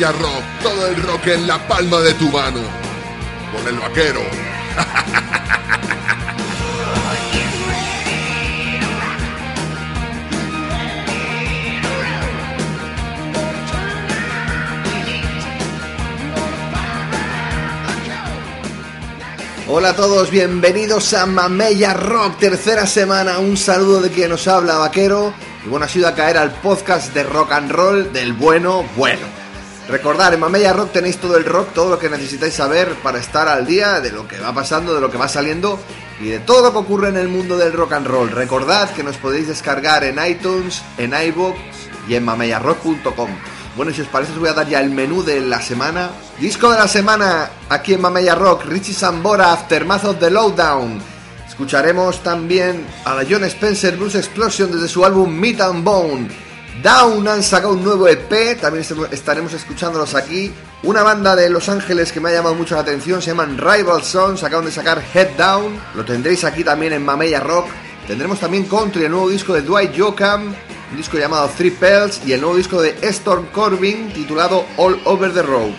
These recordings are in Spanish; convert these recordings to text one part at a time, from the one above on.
Mamella Rock, todo el rock en la palma de tu mano. Con el vaquero. Hola a todos, bienvenidos a Mamella Rock, tercera semana. Un saludo de quien nos habla, vaquero. Y bueno, ha sido a caer al podcast de rock and roll del bueno, bueno. Recordad, en Mamella Rock tenéis todo el rock, todo lo que necesitáis saber para estar al día de lo que va pasando, de lo que va saliendo y de todo lo que ocurre en el mundo del rock and roll. Recordad que nos podéis descargar en iTunes, en iVoox y en mamellarrock.com. Bueno, si os parece os voy a dar ya el menú de la semana. Disco de la semana aquí en Mamella Rock, Richie Sambora, Aftermath of the Lowdown. Escucharemos también a la John Spencer Blues Explosion desde su álbum Meat and Bone. Down han sacado un nuevo EP, también estaremos escuchándolos aquí. Una banda de Los Ángeles que me ha llamado mucho la atención, se llaman Rival Sons, acaban de sacar Head Down, lo tendréis aquí también en Mamella Rock. Tendremos también Country, el nuevo disco de Dwight Yoakam, un disco llamado Three Pells y el nuevo disco de Storm Corbin titulado All Over the Road.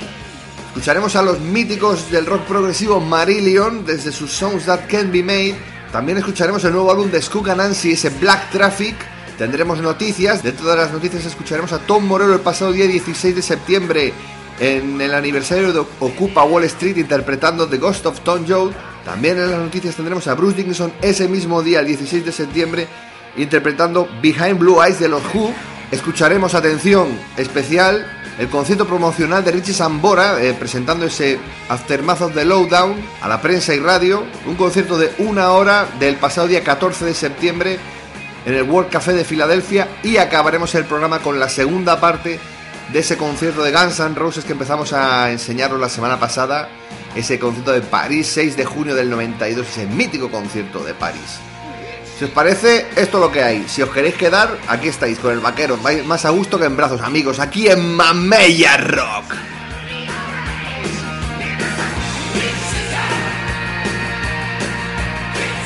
Escucharemos a los míticos del rock progresivo Marillion desde sus Songs That Can Be Made. También escucharemos el nuevo álbum de Skook Nancy, ese Black Traffic. Tendremos noticias, dentro de las noticias escucharemos a Tom Morello el pasado día 16 de septiembre en el aniversario de Ocupa Wall Street interpretando The Ghost of Tom Joad. También en las noticias tendremos a Bruce Dickinson ese mismo día, el 16 de septiembre, interpretando Behind Blue Eyes de los Who. Escucharemos, atención, especial, el concierto promocional de Richie Sambora eh, presentando ese Aftermath of the Lowdown a la prensa y radio. Un concierto de una hora del pasado día 14 de septiembre en el World Café de Filadelfia y acabaremos el programa con la segunda parte de ese concierto de Guns N' Roses que empezamos a enseñaros la semana pasada, ese concierto de París, 6 de junio del 92, ese mítico concierto de París. Si os parece, esto es lo que hay. Si os queréis quedar, aquí estáis con el vaquero, más a gusto que en brazos, amigos, aquí en Mamella Rock.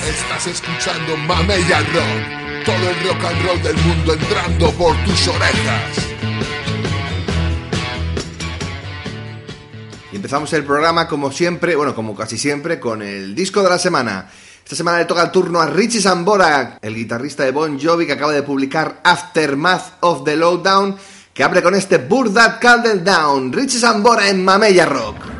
Estás escuchando Mamella Rock, todo el rock and roll del mundo entrando por tus orejas. Y empezamos el programa como siempre, bueno, como casi siempre, con el disco de la semana. Esta semana le toca el turno a Richie Sambora, el guitarrista de Bon Jovi que acaba de publicar Aftermath of the Lowdown, que abre con este Burn That Down. Richie Sambora en Mamella Rock.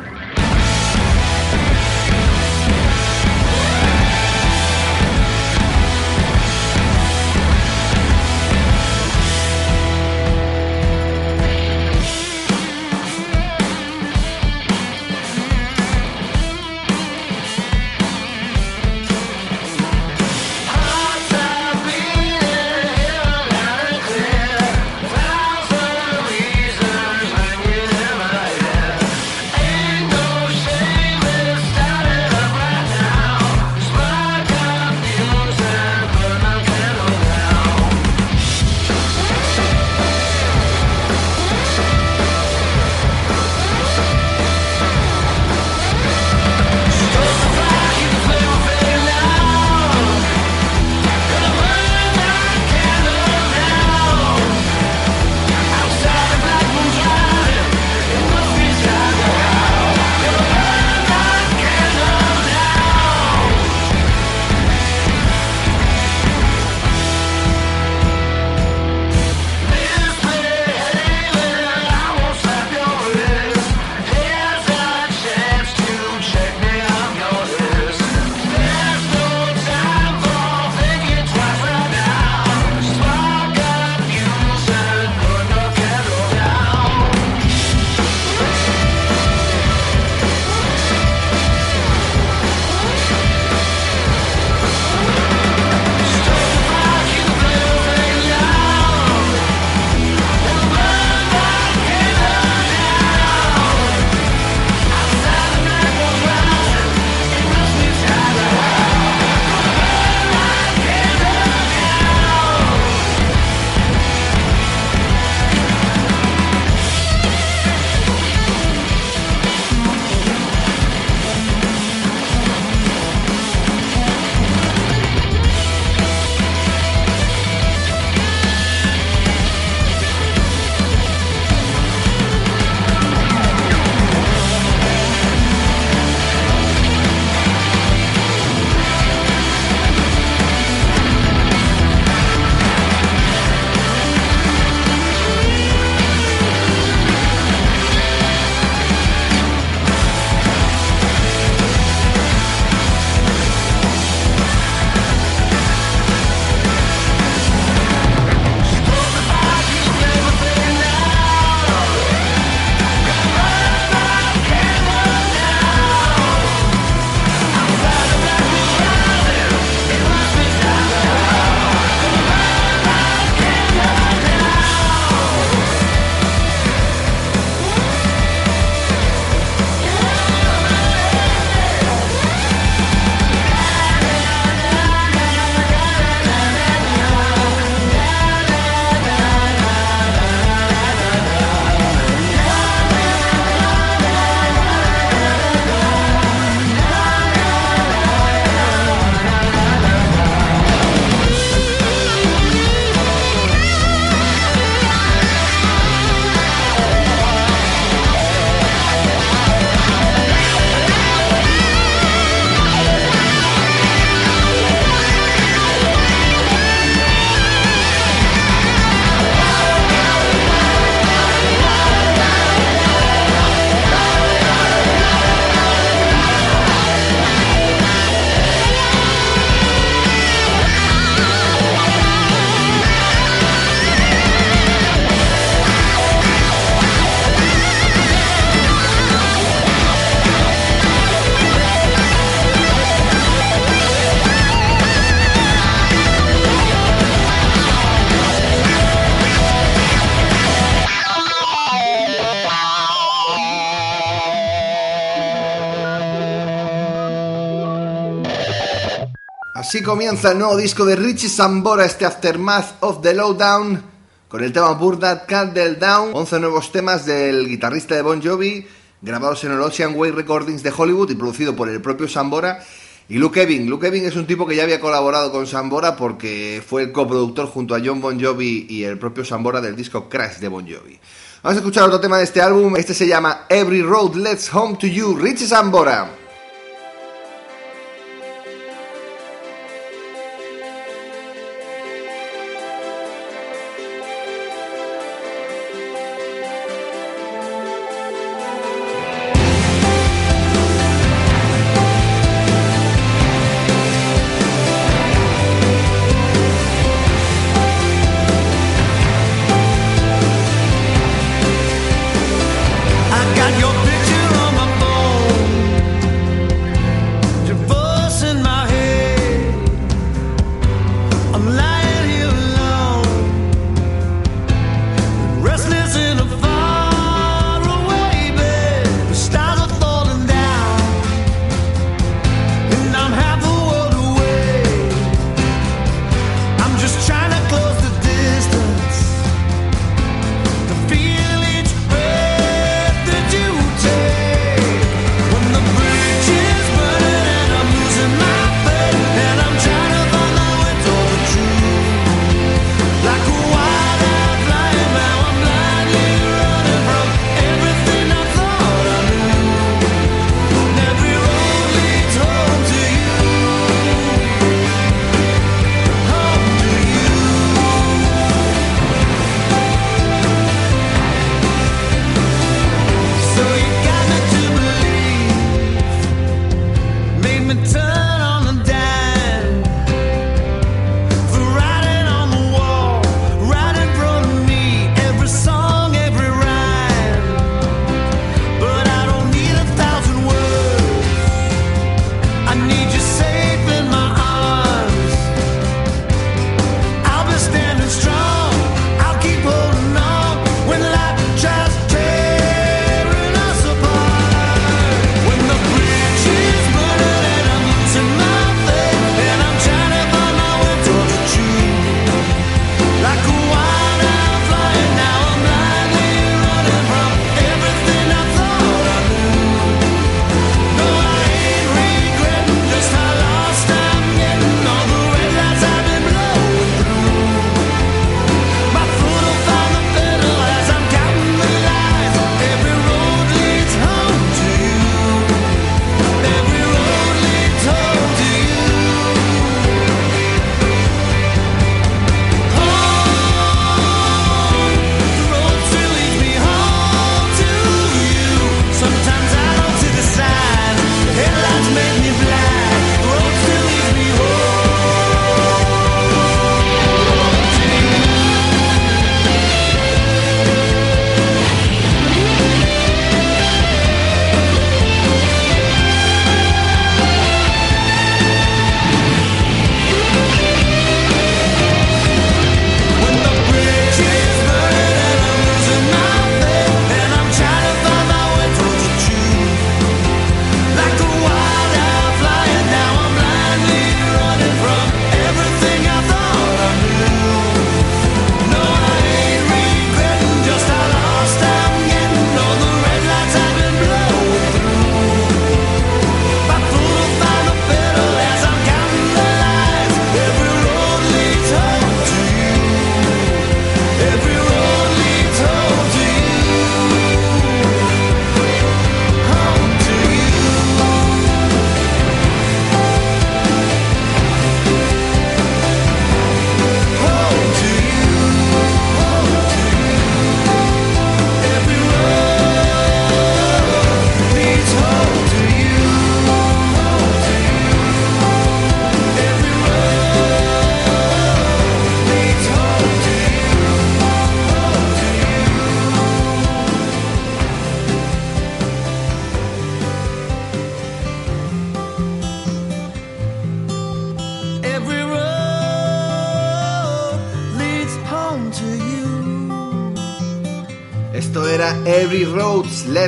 Comienza el nuevo disco de Richie Sambora, este Aftermath of the Lowdown, con el tema Burn That Candle Down, 11 nuevos temas del guitarrista de Bon Jovi, grabados en el Ocean Way Recordings de Hollywood y producido por el propio Sambora. Y Luke Eving, Luke Eving es un tipo que ya había colaborado con Sambora porque fue el coproductor junto a John Bon Jovi y el propio Sambora del disco Crash de Bon Jovi. Vamos a escuchar otro tema de este álbum, este se llama Every Road Leads Home to You, Richie Sambora.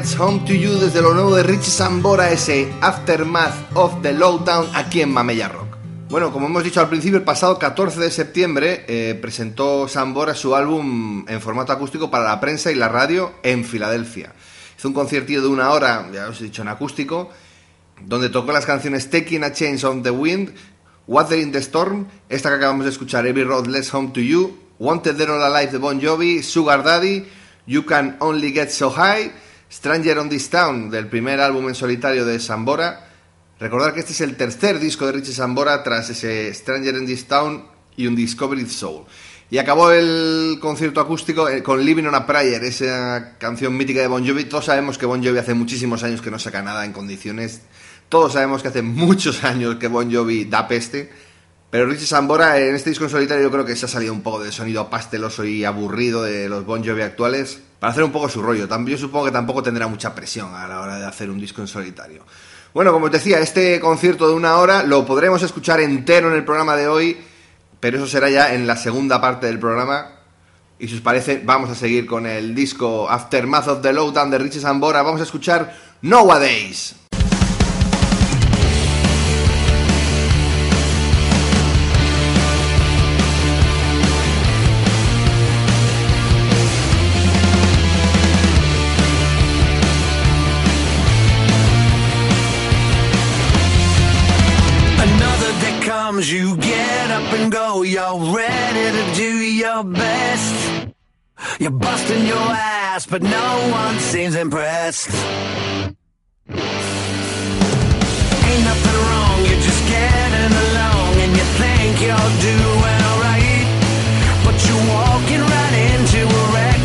Let's Home to You desde lo nuevo de Richie Sambora, ese Aftermath of the Lowdown aquí en Mamella Rock. Bueno, como hemos dicho al principio, el pasado 14 de septiembre eh, presentó Sambora su álbum en formato acústico para la prensa y la radio en Filadelfia. Hizo un conciertillo de una hora, ya os he dicho, en acústico, donde tocó las canciones Taking a Change on the Wind, Water in the Storm, esta que acabamos de escuchar, Every Road Less Home to You, Wanted Dead or Alive de Bon Jovi, Sugar Daddy, You Can Only Get So High, Stranger on This Town, del primer álbum en solitario de Sambora, Recordar que este es el tercer disco de Richie Sambora tras ese Stranger in This Town y un Discovery Soul. Y acabó el concierto acústico eh, con Living on a Prayer, esa canción mítica de Bon Jovi. Todos sabemos que Bon Jovi hace muchísimos años que no saca nada en condiciones. Todos sabemos que hace muchos años que Bon Jovi da peste. Pero Richie Sambora en este disco en solitario yo creo que se ha salido un poco del sonido pasteloso y aburrido de los Bon Jovi actuales para hacer un poco su rollo. Yo supongo que tampoco tendrá mucha presión a la hora de hacer un disco en solitario. Bueno, como os decía, este concierto de una hora lo podremos escuchar entero en el programa de hoy, pero eso será ya en la segunda parte del programa. Y si os parece, vamos a seguir con el disco Aftermath of the Lowdown de Richie Sambora. Vamos a escuchar Nowadays. Comes, you get up and go. You're ready to do your best. You're busting your ass, but no one seems impressed. Ain't nothing wrong, you're just getting along, and you think you're doing alright. But you're walking right into a wrecking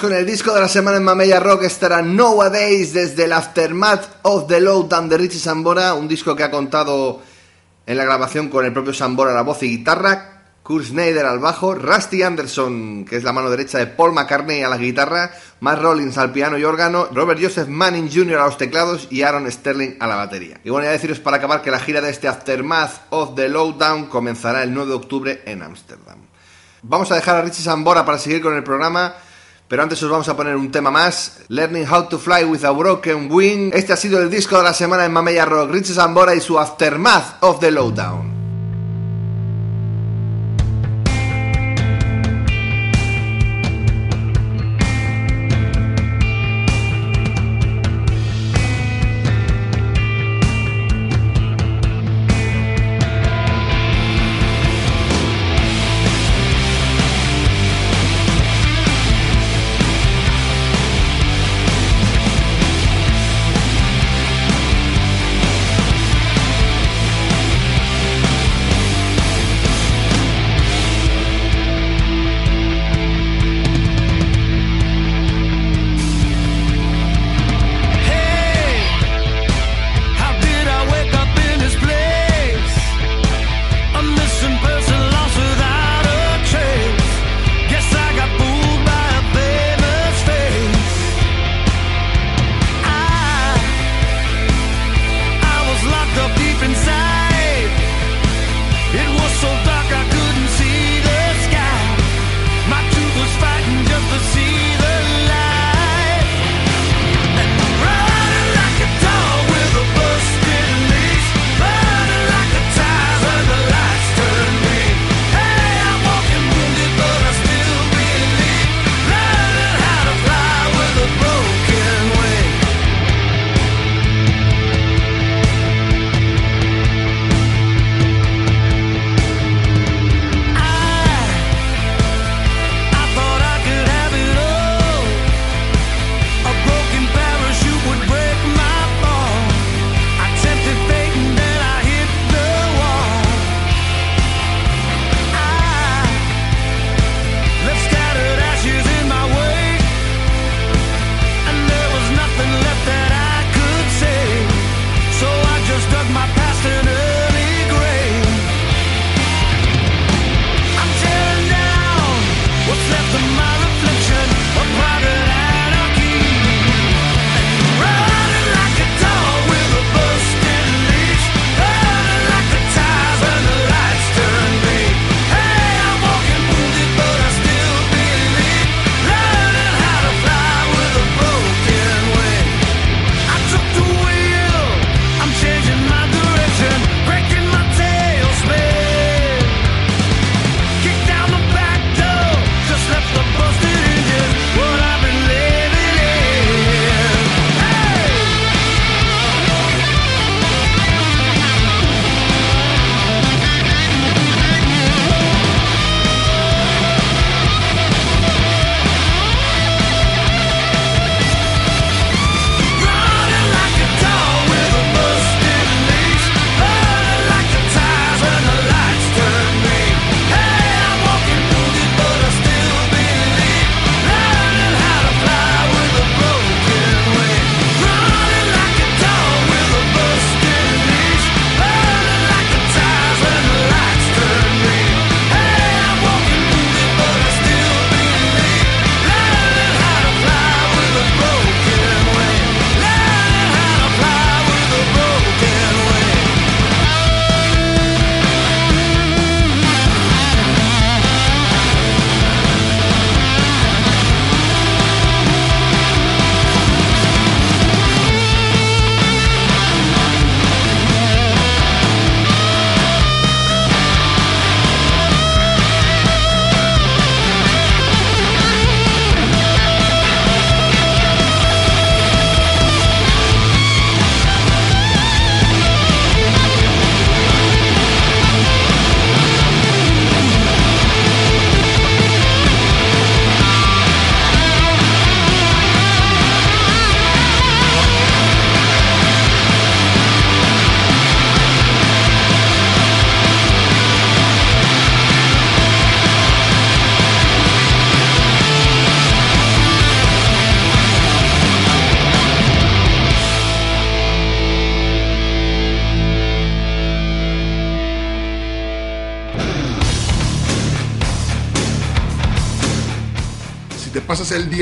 Con el disco de la semana en Mamella Rock, estará Nowadays desde el Aftermath of the Lowdown de Richie Sambora, un disco que ha contado en la grabación con el propio Sambora a la voz y guitarra, Kurt Schneider al bajo, Rusty Anderson, que es la mano derecha de Paul McCartney a la guitarra, Matt Rollins al piano y órgano, Robert Joseph Manning Jr. a los teclados y Aaron Sterling a la batería. Y bueno, ya deciros para acabar que la gira de este Aftermath of the Lowdown comenzará el 9 de octubre en Ámsterdam. Vamos a dejar a Richie Sambora para seguir con el programa. Pero antes os vamos a poner un tema más, Learning How to Fly with a Broken Wing. Este ha sido el disco de la semana en Mamella Rock, Richie Sambora y su Aftermath of the Lowdown.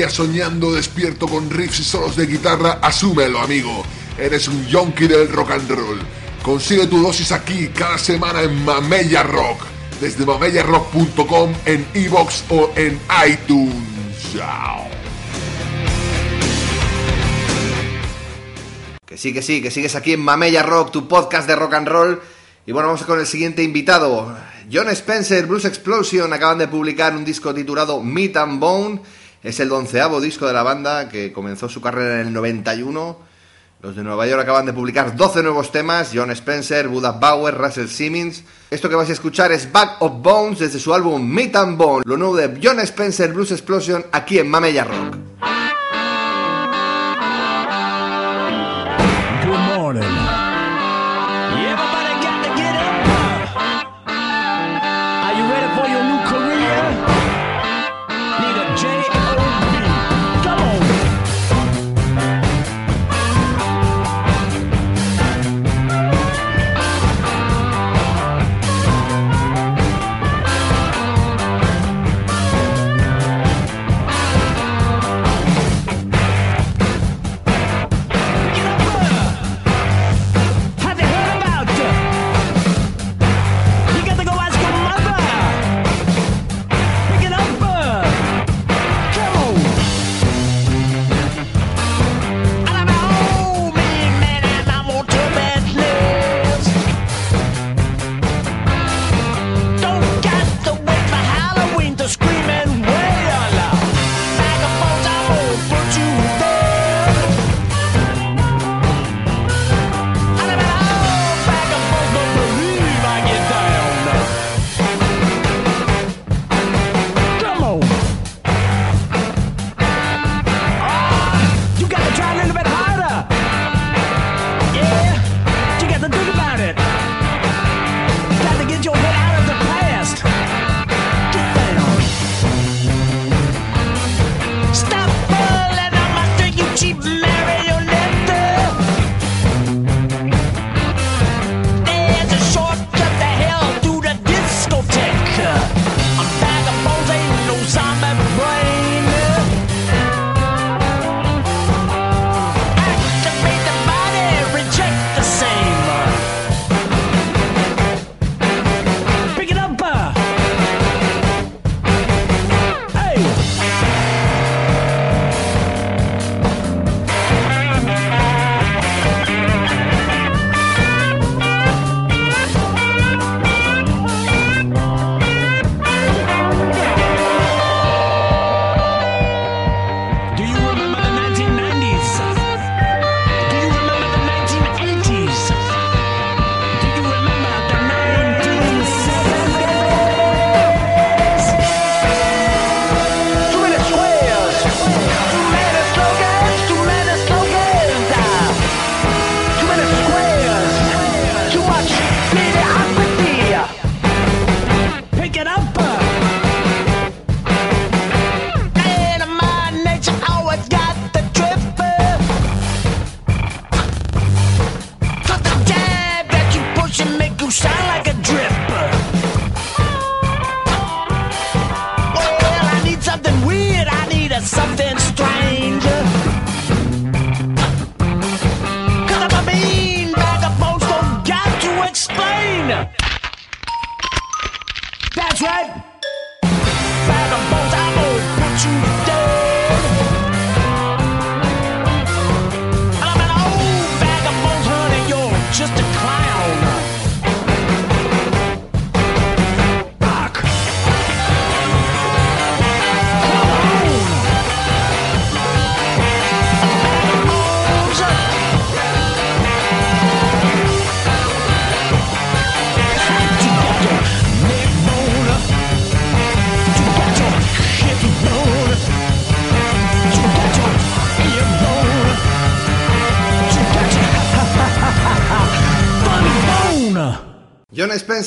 Soñando despierto con riffs y solos de guitarra, asúmelo, amigo. Eres un yonki del rock and roll. Consigue tu dosis aquí cada semana en Mamella Rock, desde mamellarock.com en iBox o en iTunes. Chao. Que sí, que sí, que sigues aquí en Mamella Rock, tu podcast de rock and roll. Y bueno, vamos con el siguiente invitado. John Spencer, Blues Explosion, acaban de publicar un disco titulado Meat and Bone. Es el onceavo disco de la banda que comenzó su carrera en el 91. Los de Nueva York acaban de publicar 12 nuevos temas. John Spencer, Buddha Bauer, Russell Simmons. Esto que vais a escuchar es Back of Bones desde su álbum Meat and Bone. Lo nuevo de John Spencer, Blues Explosion, aquí en Mamella Rock.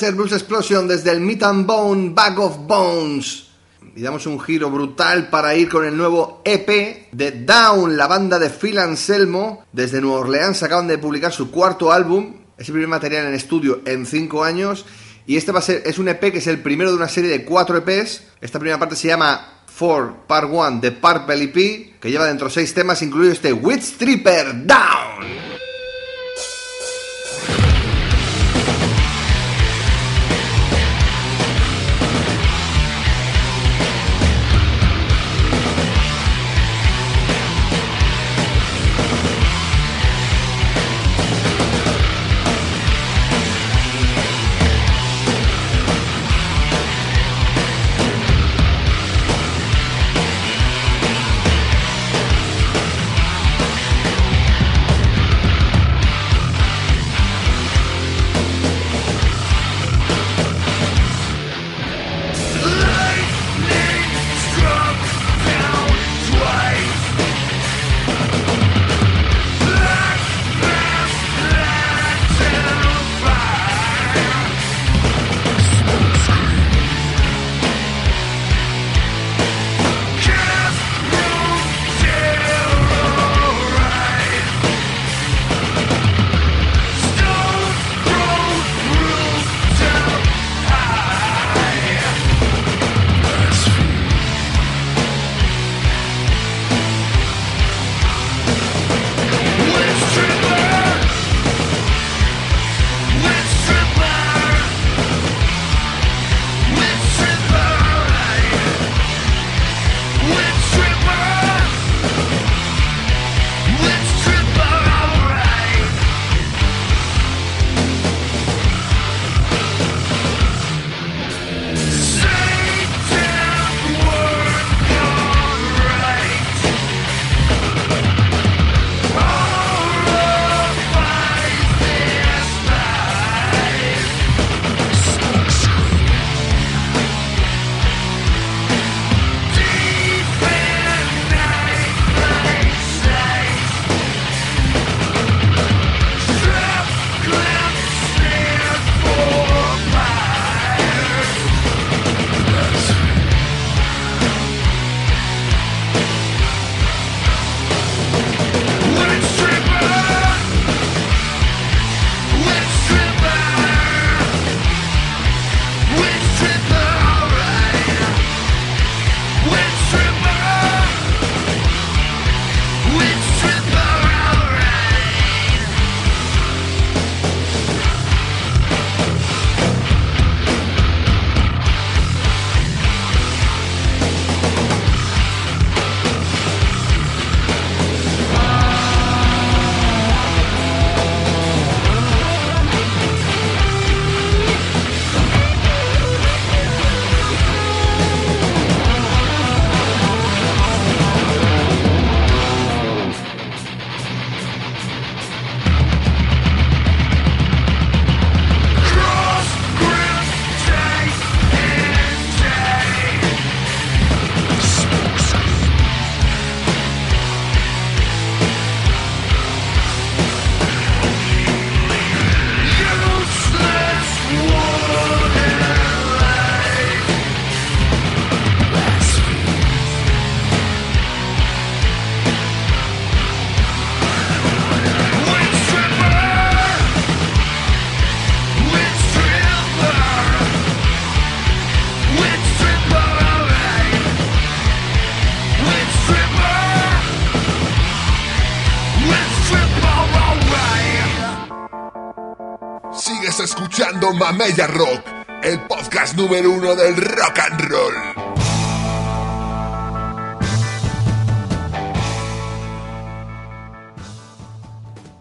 Blues Explosion desde el Meat and Bone, Bag of Bones. Y damos un giro brutal para ir con el nuevo EP de Down, la banda de Phil Anselmo. Desde Nueva Orleans acaban de publicar su cuarto álbum. Es el primer material en estudio en 5 años. Y este va a ser, es un EP que es el primero de una serie de 4 EPs. Esta primera parte se llama 4 Part 1 de Purple EP, que lleva dentro seis temas, incluido este Witch Stripper Down. Mamella Rock, el podcast número uno del rock and roll.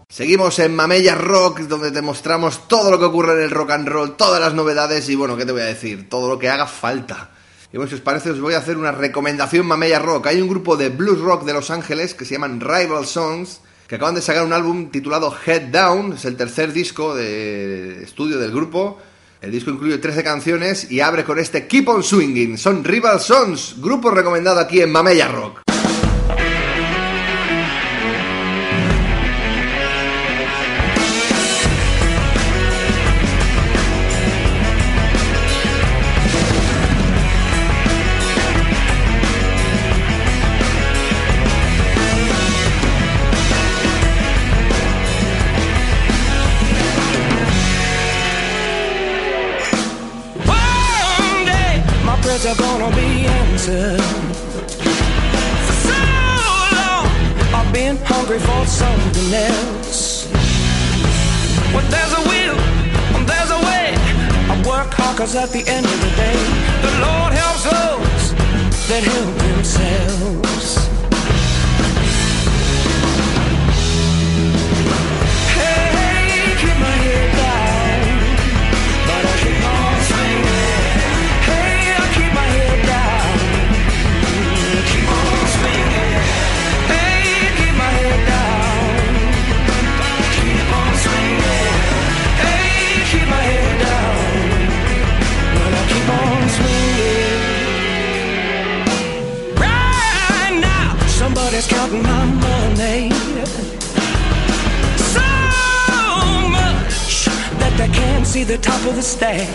Seguimos en Mamella Rock, donde te mostramos todo lo que ocurre en el rock and roll, todas las novedades y bueno, ¿qué te voy a decir? Todo lo que haga falta. Y bueno, si os parece, os voy a hacer una recomendación Mamella Rock. Hay un grupo de blues rock de Los Ángeles que se llaman Rival Songs, que acaban de sacar un álbum titulado Head Down, es el tercer disco de estudio del grupo. El disco incluye 13 canciones y abre con este Keep on Swinging. Son Rival Sons, grupo recomendado aquí en Mamella Rock. Be answered. For so long, I've been hungry for something else. When there's a will, when there's a way, I work hard 'cause at the end of the day, the Lord helps those that help themselves. They can't see the top of the stack.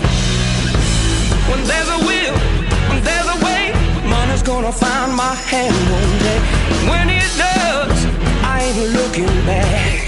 When there's a will, when there's a way, money's gonna find my hand one day. When it does, I ain't looking back.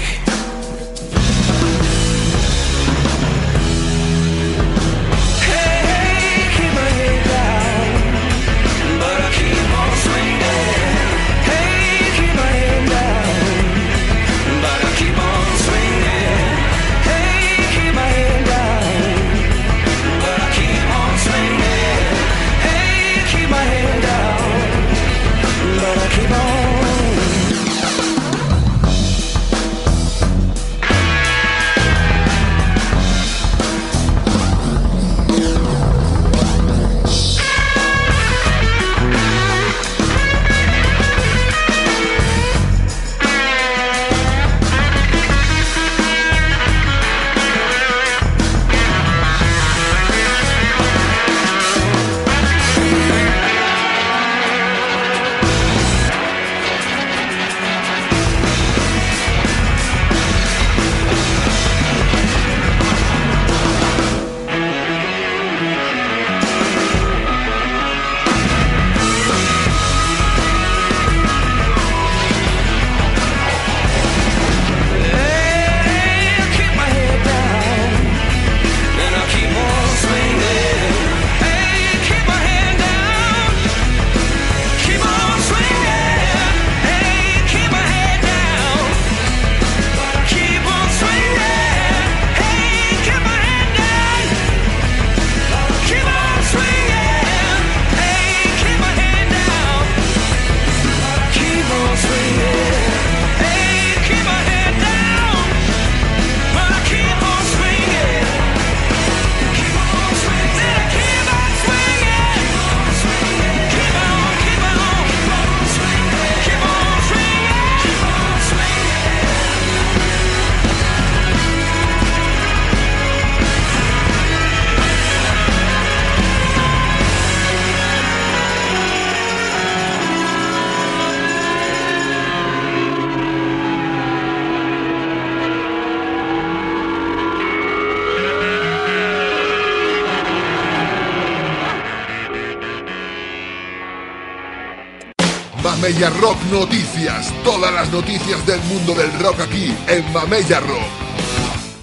Mamella Rock Noticias. Todas las noticias del mundo del rock aquí en Mamella Rock.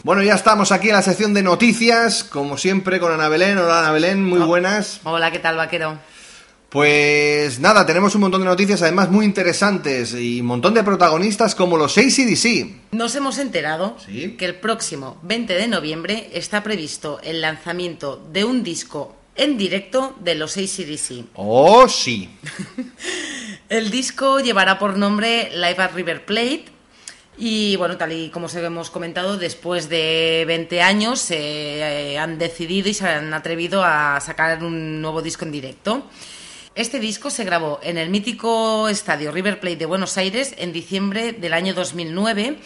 Bueno, ya estamos aquí en la sección de noticias, como siempre con Ana Belén. Hola Ana Belén, muy buenas. Hola, ¿qué tal, vaquero? Pues nada, tenemos un montón de noticias, además muy interesantes, y un montón de protagonistas como los ACDC. Nos hemos enterado Sí. que el próximo 20 de noviembre está previsto el lanzamiento de un disco en directo de los ACDC. Oh, sí. El disco llevará por nombre Live at River Plate y bueno, tal y como se hemos comentado, después de 20 años se eh, han decidido y se han atrevido a sacar un nuevo disco en directo. Este disco se grabó en el mítico estadio River Plate de Buenos Aires en diciembre del año 2009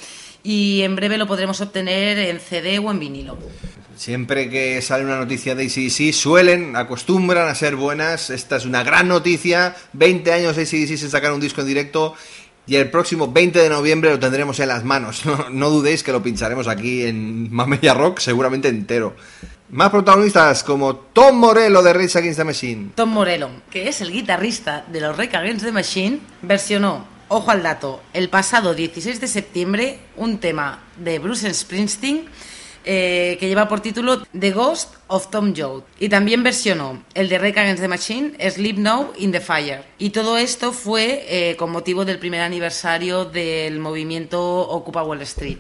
y en breve lo podremos obtener en CD o en vinilo. Siempre que sale una noticia de ACDC suelen, acostumbran a ser buenas. Esta es una gran noticia. 20 años de ACDC sin sacar un disco en directo. Y el próximo 20 de noviembre lo tendremos en las manos. No, dudéis que lo pincharemos aquí en Mamella Rock, seguramente entero. Más protagonistas como Tom Morello de Rage Against the Machine. Tom Morello, que es el guitarrista de los Rage Against the Machine, versionó, ojo al dato, el pasado 16 de septiembre un tema de Bruce Springsteen eh, que lleva por título The Ghost of Tom Joad. Y también versionó el de Rage Against the Machine, Sleep Now in the Fire. Y todo esto fue eh, con motivo del primer aniversario del movimiento Ocupa Wall Street.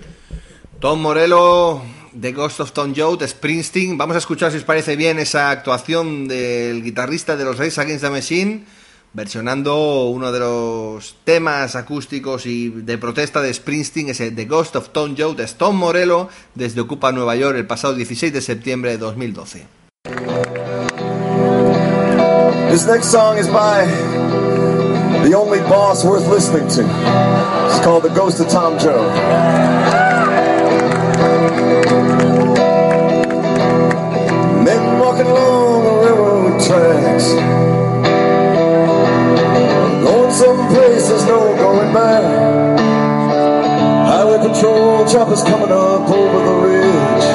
Tom Morello, The Ghost of Tom Joad, Springsteen. Vamos a escuchar si os parece bien esa actuación del guitarrista de los Reyes Against the Machine, versionando uno de los temas acústicos y de protesta de Springsteen, ese The Ghost of Tom Joad, es Tom Morello, desde Ocupa Nueva York el pasado 16 de septiembre de 2012. This next song is by the only boss worth listening to. It's called The Ghost of Tom Joe. Men walking along the railroad tracks. Back. Highway patrol choppers coming up over the ridge.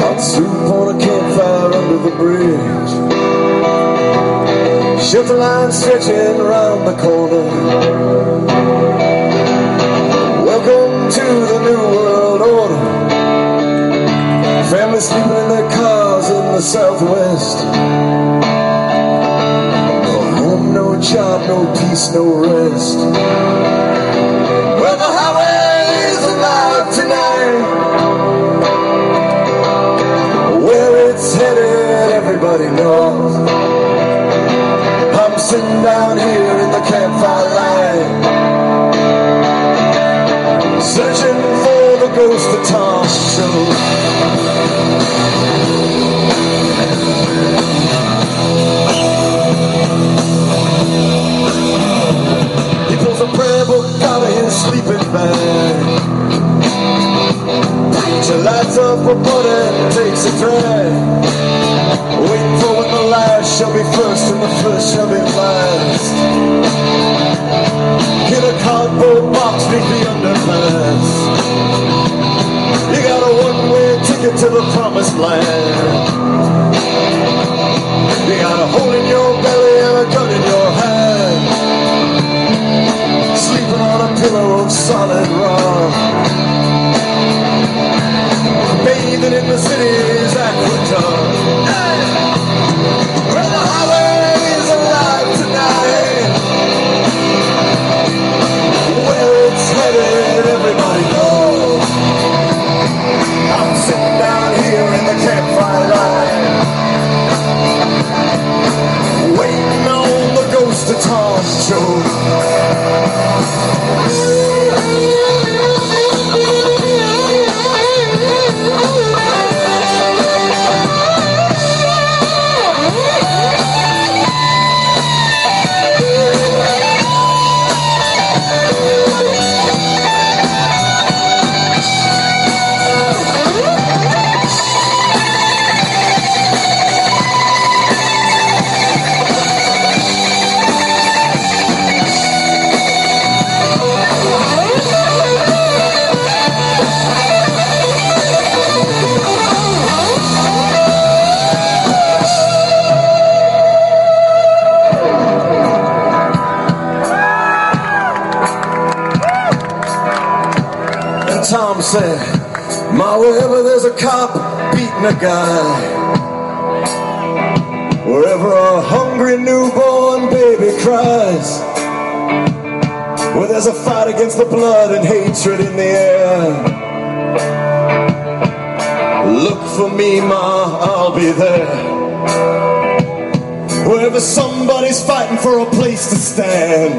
Hot soup on a campfire under the bridge. Shelter line stretching around the corner. Welcome to the New World Order. Families sleeping in their cars in the Southwest. No home, no job, no peace, no rest. Well, the highway's alive tonight. Where it's headed, everybody knows. I'm sitting down here in the campfire light, searching for the ghost of Tom Show. Bag. She lights up a and takes a drag. Waiting for when the last shall be first and the first shall be last. In a cardboard box beneath the underpass. You got a one-way ticket to the promised land. You got a hole in your belly pillow of solid rock. Bathing in the city's. Where the highway's alive tonight. Where it's headed, everybody knows. I'm sitting down here in the campfire. Waiting on the ghost of Tom Jones. And guy, wherever a hungry newborn baby cries, where there's a fight against the blood and hatred in the air, look for me, Ma, I'll be there. Wherever somebody's fighting for a place to stand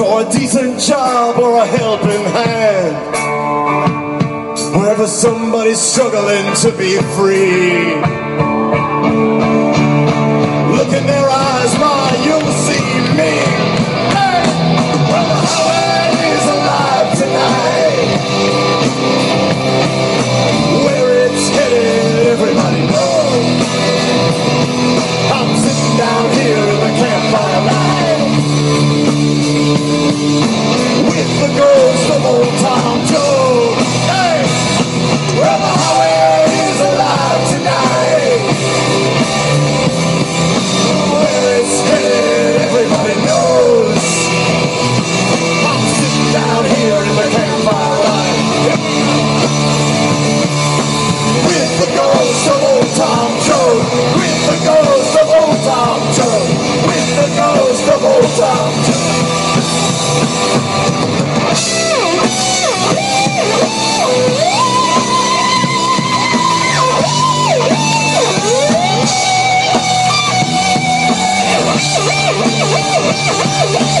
or a decent job or a helping hand. Wherever struggling to be free. Look in their eyes, Ma, you'll see me. Well, the highway's alive tonight. Where it's headed, everybody knows. I'm sitting down here in the campfire light with the ghost of old Tom Oh,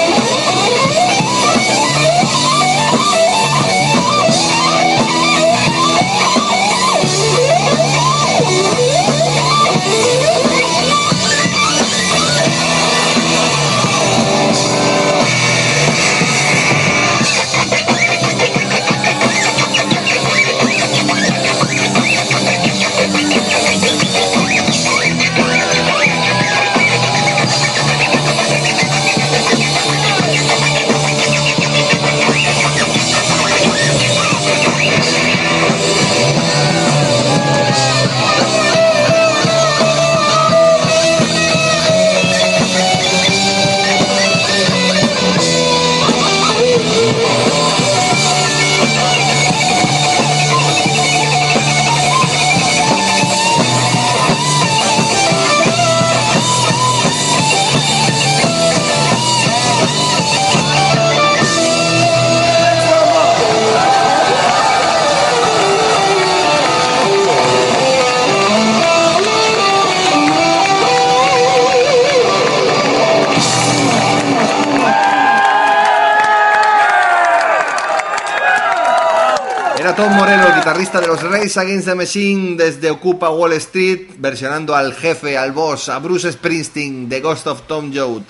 Against the Machine desde Ocupa Wall Street, versionando al jefe, al boss, a Bruce Springsteen, The Ghost of Tom Joad.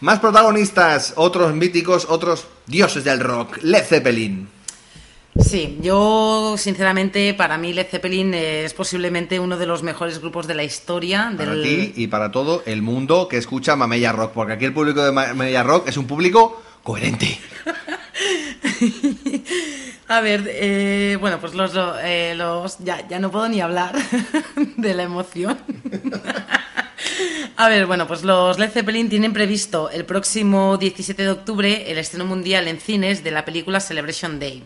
Más protagonistas, otros míticos, otros dioses del rock, Led Zeppelin. Sí, yo sinceramente para mí Led Zeppelin es posiblemente uno de los mejores grupos de la historia. Para del... ti y para todo el mundo que escucha Mamella Rock, porque aquí el público de Mamella Rock es un público coherente. A ver, eh, bueno, pues los, lo- eh, los ya, ya no puedo ni hablar de la emoción. A ver, bueno, pues los Led Zeppelin tienen previsto el próximo 17 de octubre el estreno mundial en cines de la película Celebration Day.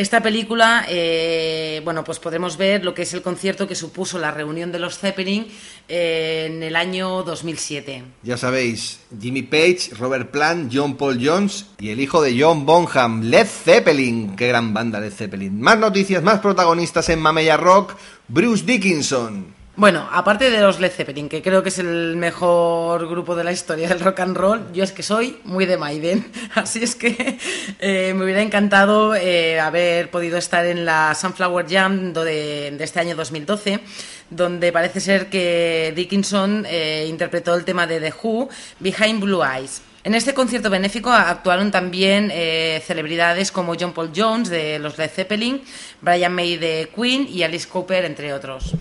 Esta película, eh, bueno, pues podremos ver lo que es el concierto que supuso la reunión de los Zeppelin eh, en el año 2007. Ya sabéis, Jimmy Page, Robert Plant, John Paul Jones y el hijo de John Bonham, Led Zeppelin. Qué gran banda Led Zeppelin. Más noticias, más protagonistas en Mamella Rock, Bruce Dickinson. Bueno, aparte de los Led Zeppelin, que creo que es el mejor grupo de la historia del rock and roll, yo es que soy muy de Maiden. Así es que eh, me hubiera encantado eh, haber podido estar en la Sunflower Jam de este año 2012, donde parece ser que Dickinson eh, interpretó el tema de The Who, Behind Blue Eyes. En este concierto benéfico actuaron también eh, celebridades como John Paul Jones de los Led Zeppelin, Brian May de Queen y Alice Cooper, entre otros.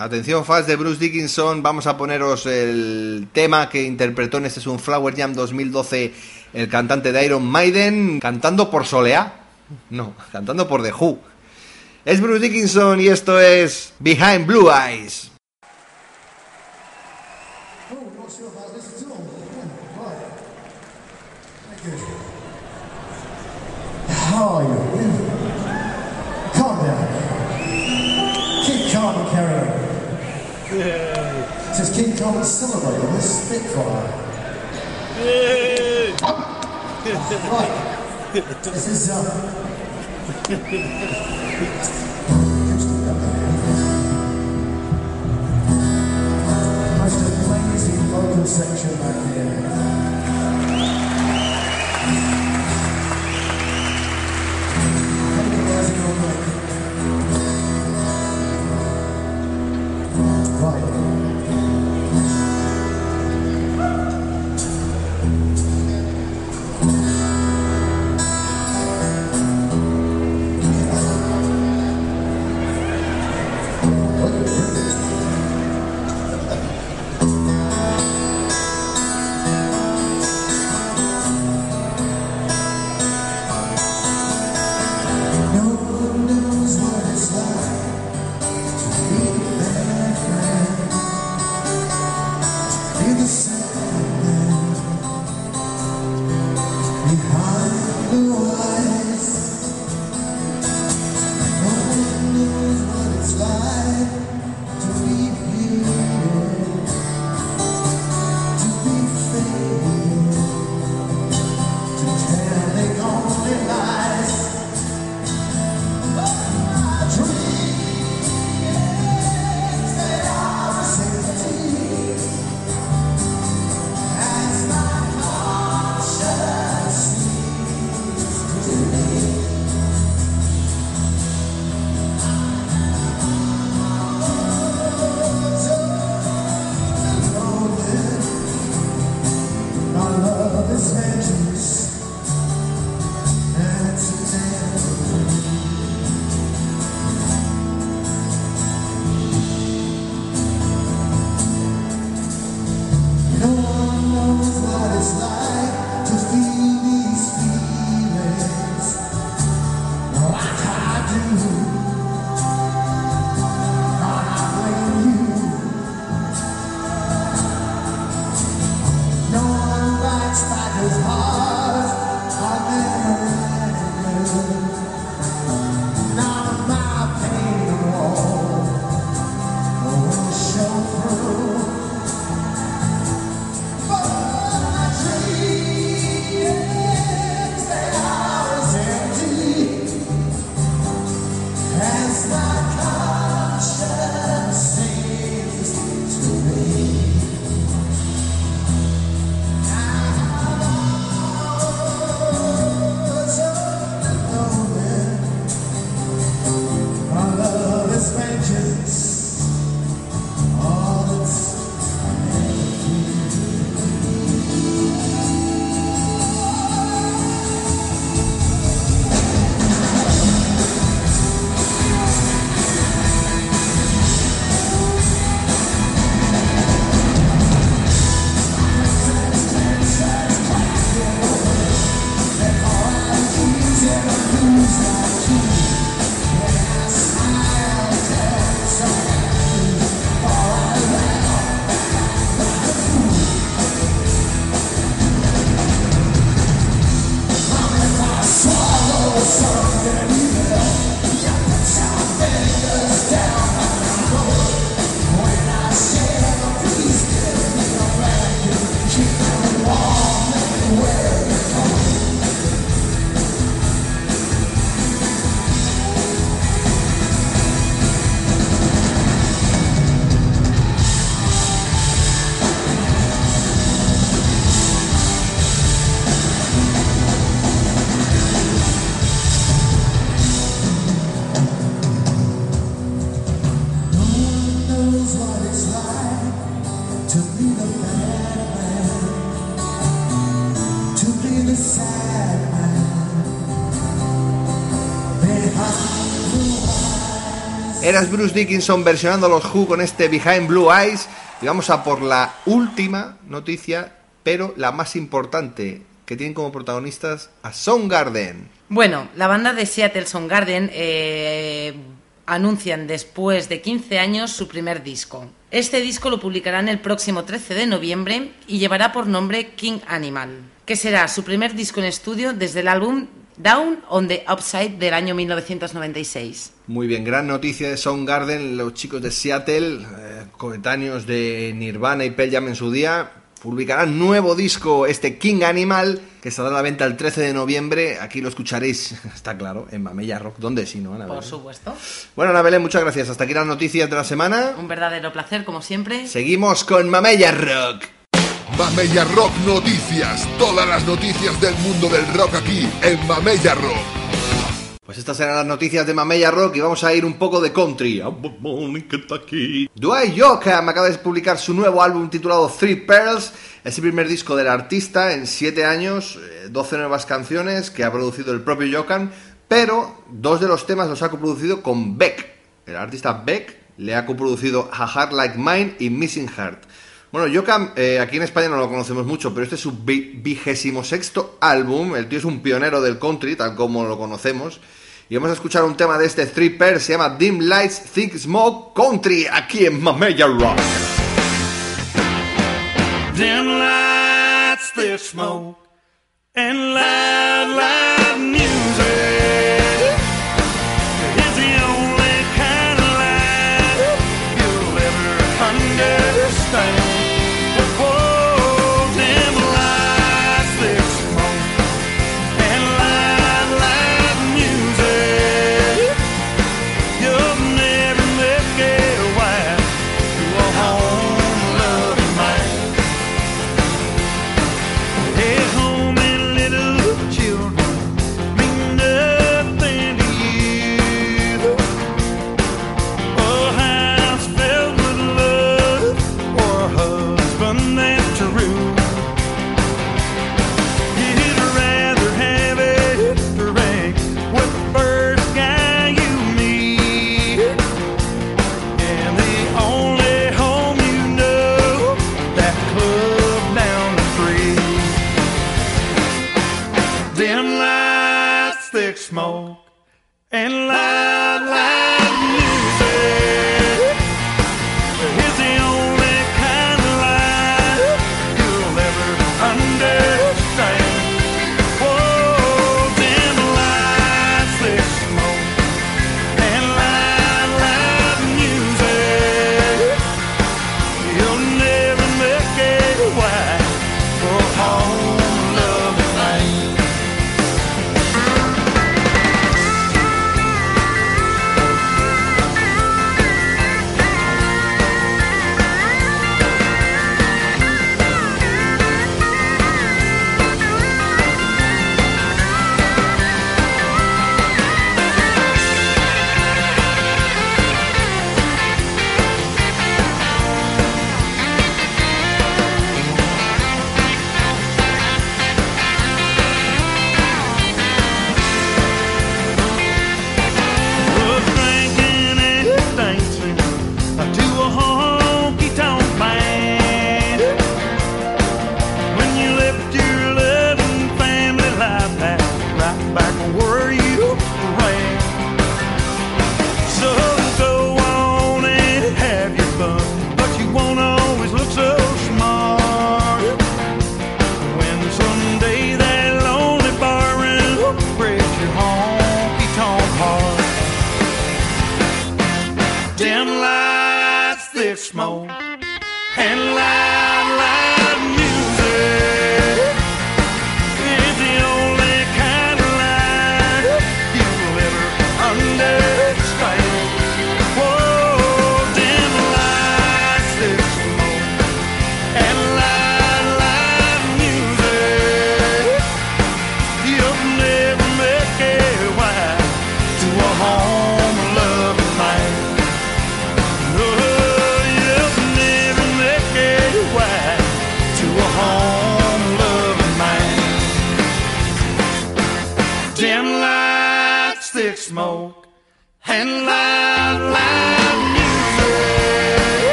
Atención fans de Bruce Dickinson, vamos a poneros el tema que interpretó en este Sunflower Jam 2012 el cantante de Iron Maiden, cantando por Soleá. No, cantando por The Who. Es Bruce Dickinson y esto es Behind Blue Eyes. On. Just keep calm and celebrate on this Spitfire. right. This is uh. Most amazing vocal section back here. Eras Bruce Dickinson versionando los Who con este Behind Blue Eyes. Y vamos a por la última noticia, pero la más importante, que tienen como protagonistas a Soundgarden. Bueno, la banda de Seattle Soundgarden eh, anuncian después de 15 años su primer disco. Este disco lo publicarán el próximo 13 de noviembre y llevará por nombre King Animal, que será su primer disco en estudio desde el álbum Down on the Upside del año 1996. Muy bien, gran noticia de Soundgarden, los chicos de Seattle, eh, coetáneos de Nirvana y Pearl Jam en su día, publicarán nuevo disco, este King Animal, que estará a la venta el 13 de noviembre. Aquí lo escucharéis, está claro, en Mamella Rock. ¿Dónde si no, Ana Por Belén? supuesto. Bueno, Ana Belén, muchas gracias. Hasta aquí las noticias de la semana. Un verdadero placer, como siempre. Seguimos con Mamella Rock. Mamella Rock Noticias. Todas las noticias del mundo del rock aquí en Mamella Rock. Pues estas eran las noticias de Mamella Rock y vamos a ir un poco de country. Dwight Yoakam acaba de publicar su nuevo álbum titulado Three Pearls. Es el primer disco del artista en 7 años, eh, 12 nuevas canciones que ha producido el propio Yoakam, pero dos de los temas los ha coproducido con Beck. El artista Beck le ha coproducido A Heart Like Mine y Missing Heart. Bueno, Yoakam eh, aquí en España no lo conocemos mucho, pero este es su vi- vigésimo sexto álbum. El tío es un pionero del country, tal como lo conocemos. Y vamos a escuchar un tema de este Pairs, se llama Dim Lights, Thick Smoke Country, aquí en Mamella Rock. Dim lights, thick smoke,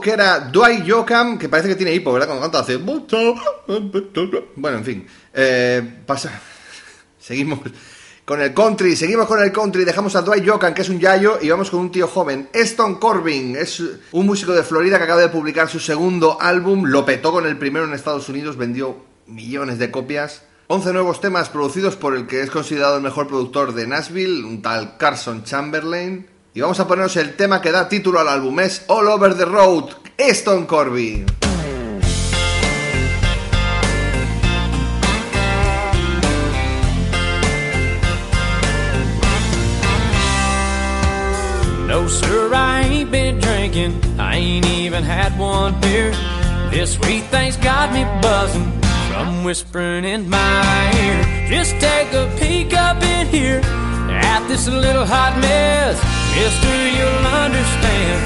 Que era Dwight Yoakam, que parece que tiene hipo, ¿verdad? Cuando canta hace... Bueno, en fin. Eh, pasa... Seguimos con el country, seguimos con el country, dejamos a Dwight Yoakam, que es un yayo, y vamos con un tío joven. Eston Corbin es un músico de Florida que acaba de publicar su segundo álbum, lo petó con el primero en Estados Unidos, vendió millones de copias. 11 nuevos temas producidos por el que es considerado el mejor productor de Nashville, un tal Carson Chamberlain. Y vamos a ponernos el tema que da título al álbum, es All Over the Road, Eston Corbin. No, sir, I ain't been drinking. I ain't even had one beer. This sweet thing's got me buzzing from whispering in my ear. Just take a peek up in here at this little hot mess. Mister, you'll understand.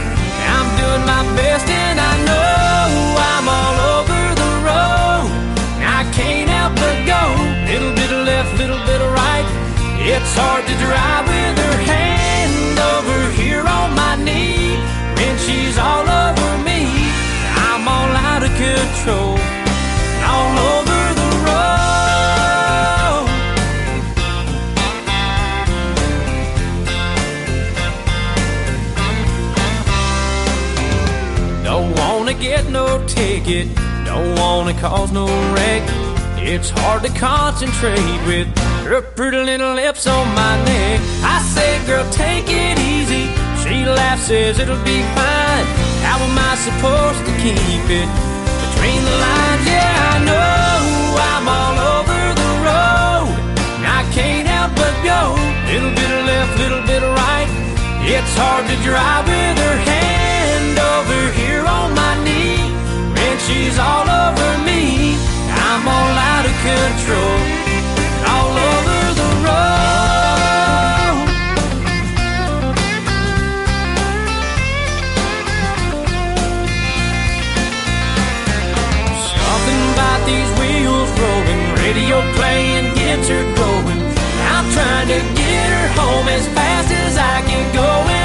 I'm doing my best and I know I'm all over the road. I can't help but go. Little bit of left, little bit of right. It's hard to drive with her hand over here on my knee. When she's all over me, I'm all out of control. Ticket, don't wanna cause no wreck. It's hard to concentrate with her pretty little lips on my neck. I say, girl, take it easy. She laughs, says it'll be fine. How am I supposed to keep it between the lines? Yeah, I know I'm all over the road. I can't help but go. Little bit of left, little bit of right. It's hard to drive with her hand she's all over me, I'm all out of control. All over the road. These wheels radio playing gets her going. I'm trying to get her home as fast as I can go,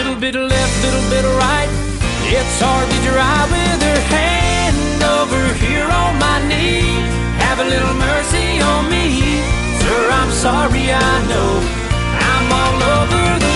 Little bit of left, little bit of right. It's hard to drive with her hand over here on my knee. Have a little mercy on me, sir. I'm sorry, I know I'm all over the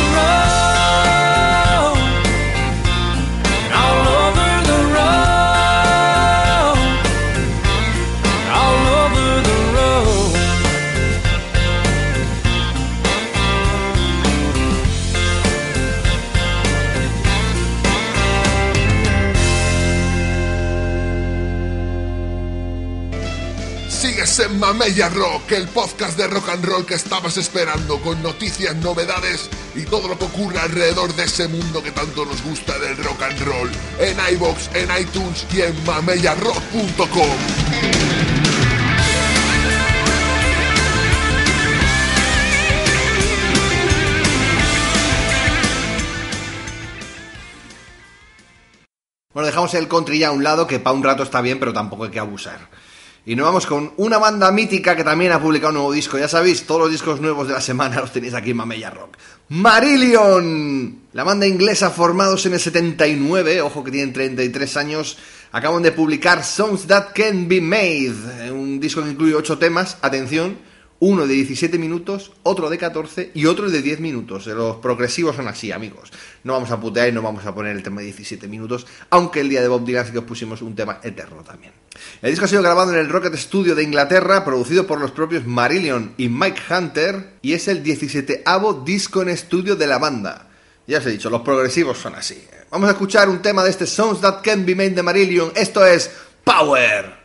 Sigues en Mamella Rock, el podcast de rock and roll que estabas esperando, con noticias, novedades y todo lo que ocurre alrededor de ese mundo que tanto nos gusta del rock and roll. En iBox, en iTunes y en mamellarock.com. Bueno, dejamos el country ya a un lado, que para un rato está bien, pero tampoco hay que abusar. Y nos vamos con una banda mítica que también ha publicado un nuevo disco. Ya sabéis, todos los discos nuevos de la semana los tenéis aquí en Mamella Rock. Marillion, la banda inglesa formados en el 79, ojo que tienen 33 años, acaban de publicar Songs That Can Be Made, un disco que incluye 8 temas, atención, uno de 17 minutos, otro de 14 y otro de 10 minutos. Los progresivos son así, amigos. No vamos a putear y no vamos a poner el tema de 17 minutos, aunque el día de Bob Dylan sí que os pusimos un tema eterno también. El disco ha sido grabado en el Rocket Studio de Inglaterra, producido por los propios Marillion y Mike Hunter, y es el 17avo disco en estudio de la banda. Ya os he dicho, los progresivos son así. Vamos a escuchar un tema de este Songs That Can Be Made de Marillion. Esto es Power.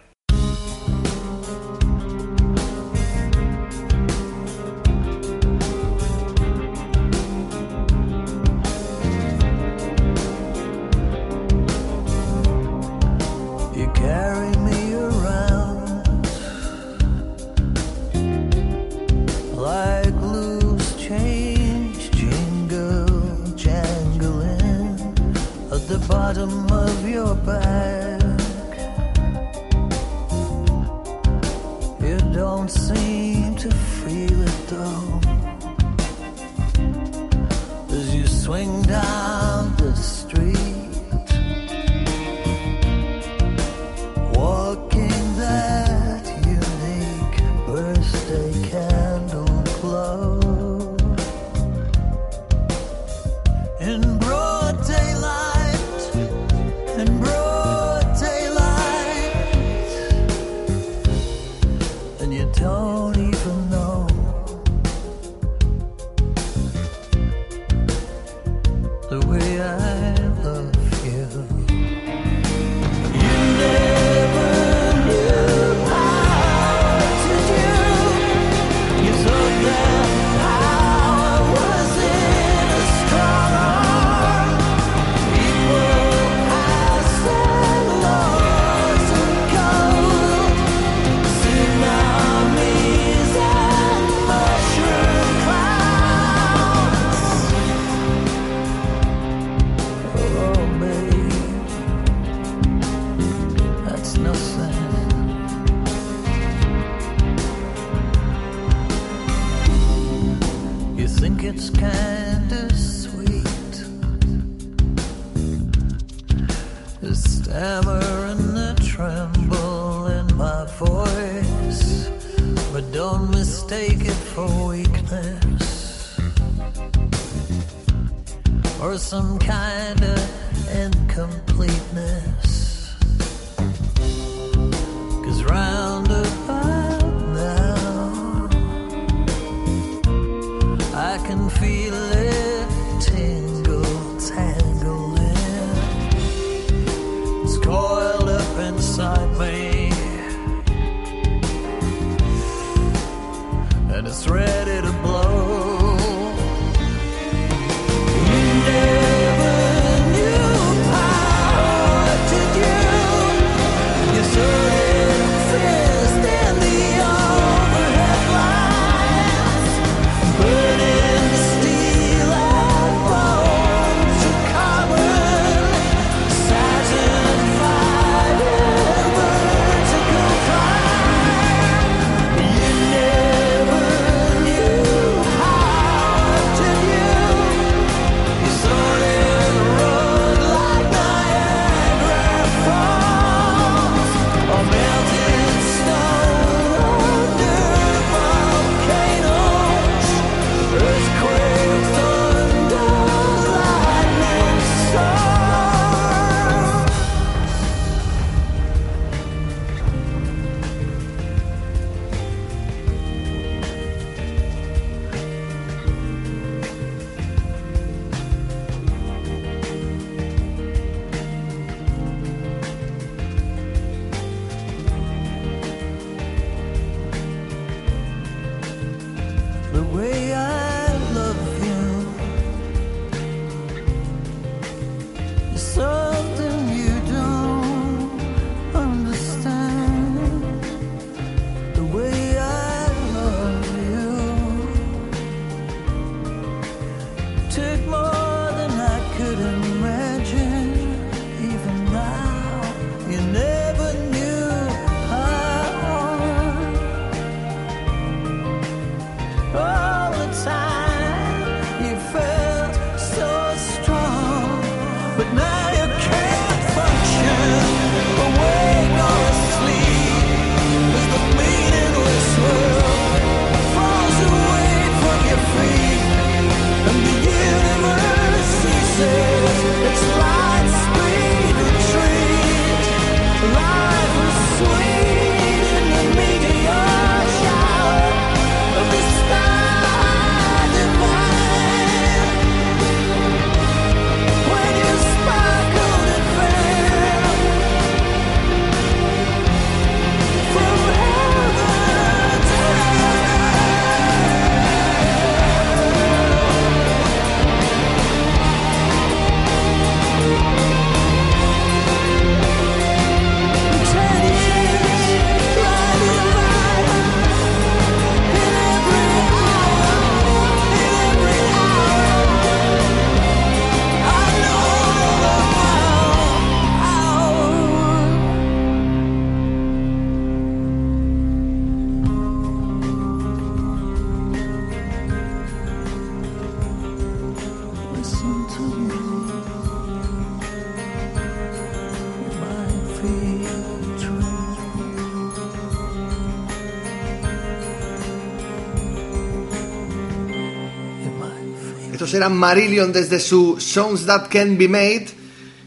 Estos eran Marillion desde su Songs That Can Be Made.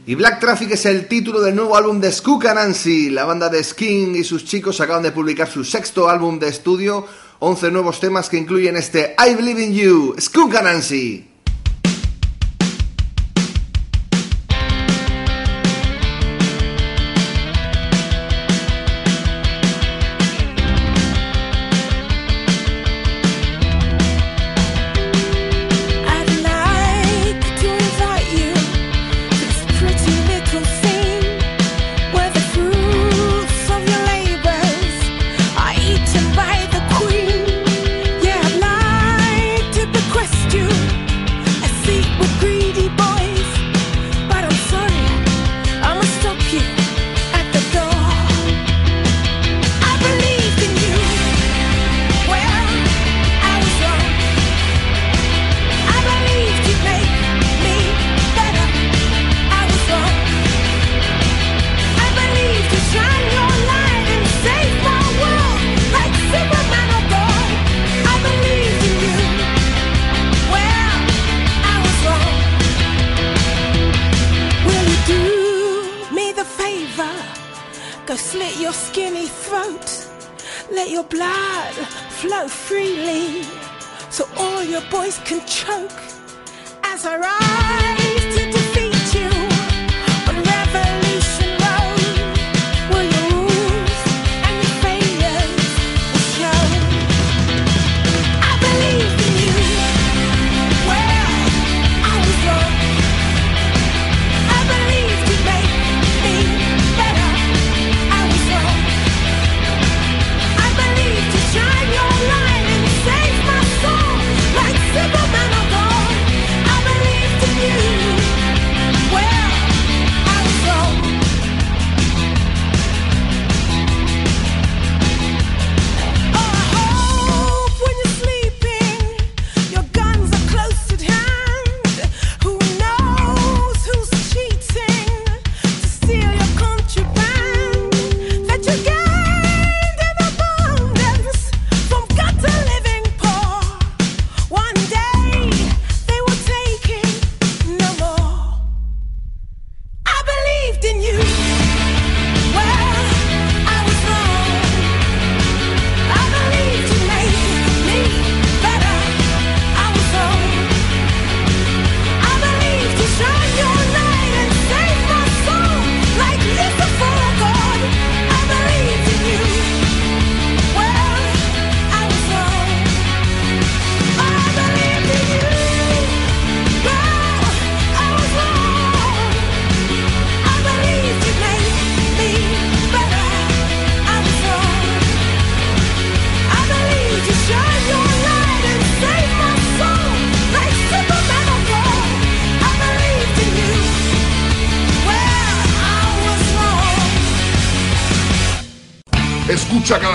Y Black Traffic es el título del nuevo álbum de Skook Nancy. La banda de Skin y sus chicos acaban de publicar su sexto álbum de estudio. 11 nuevos temas que incluyen este I Believe in You, Skook Nancy.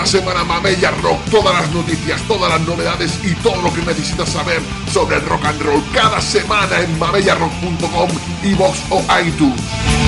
Semana Mamella Rock, todas las noticias, todas las novedades y todo lo que necesitas saber sobre el rock and roll cada semana en mamellarock.com, iVoox o iTunes.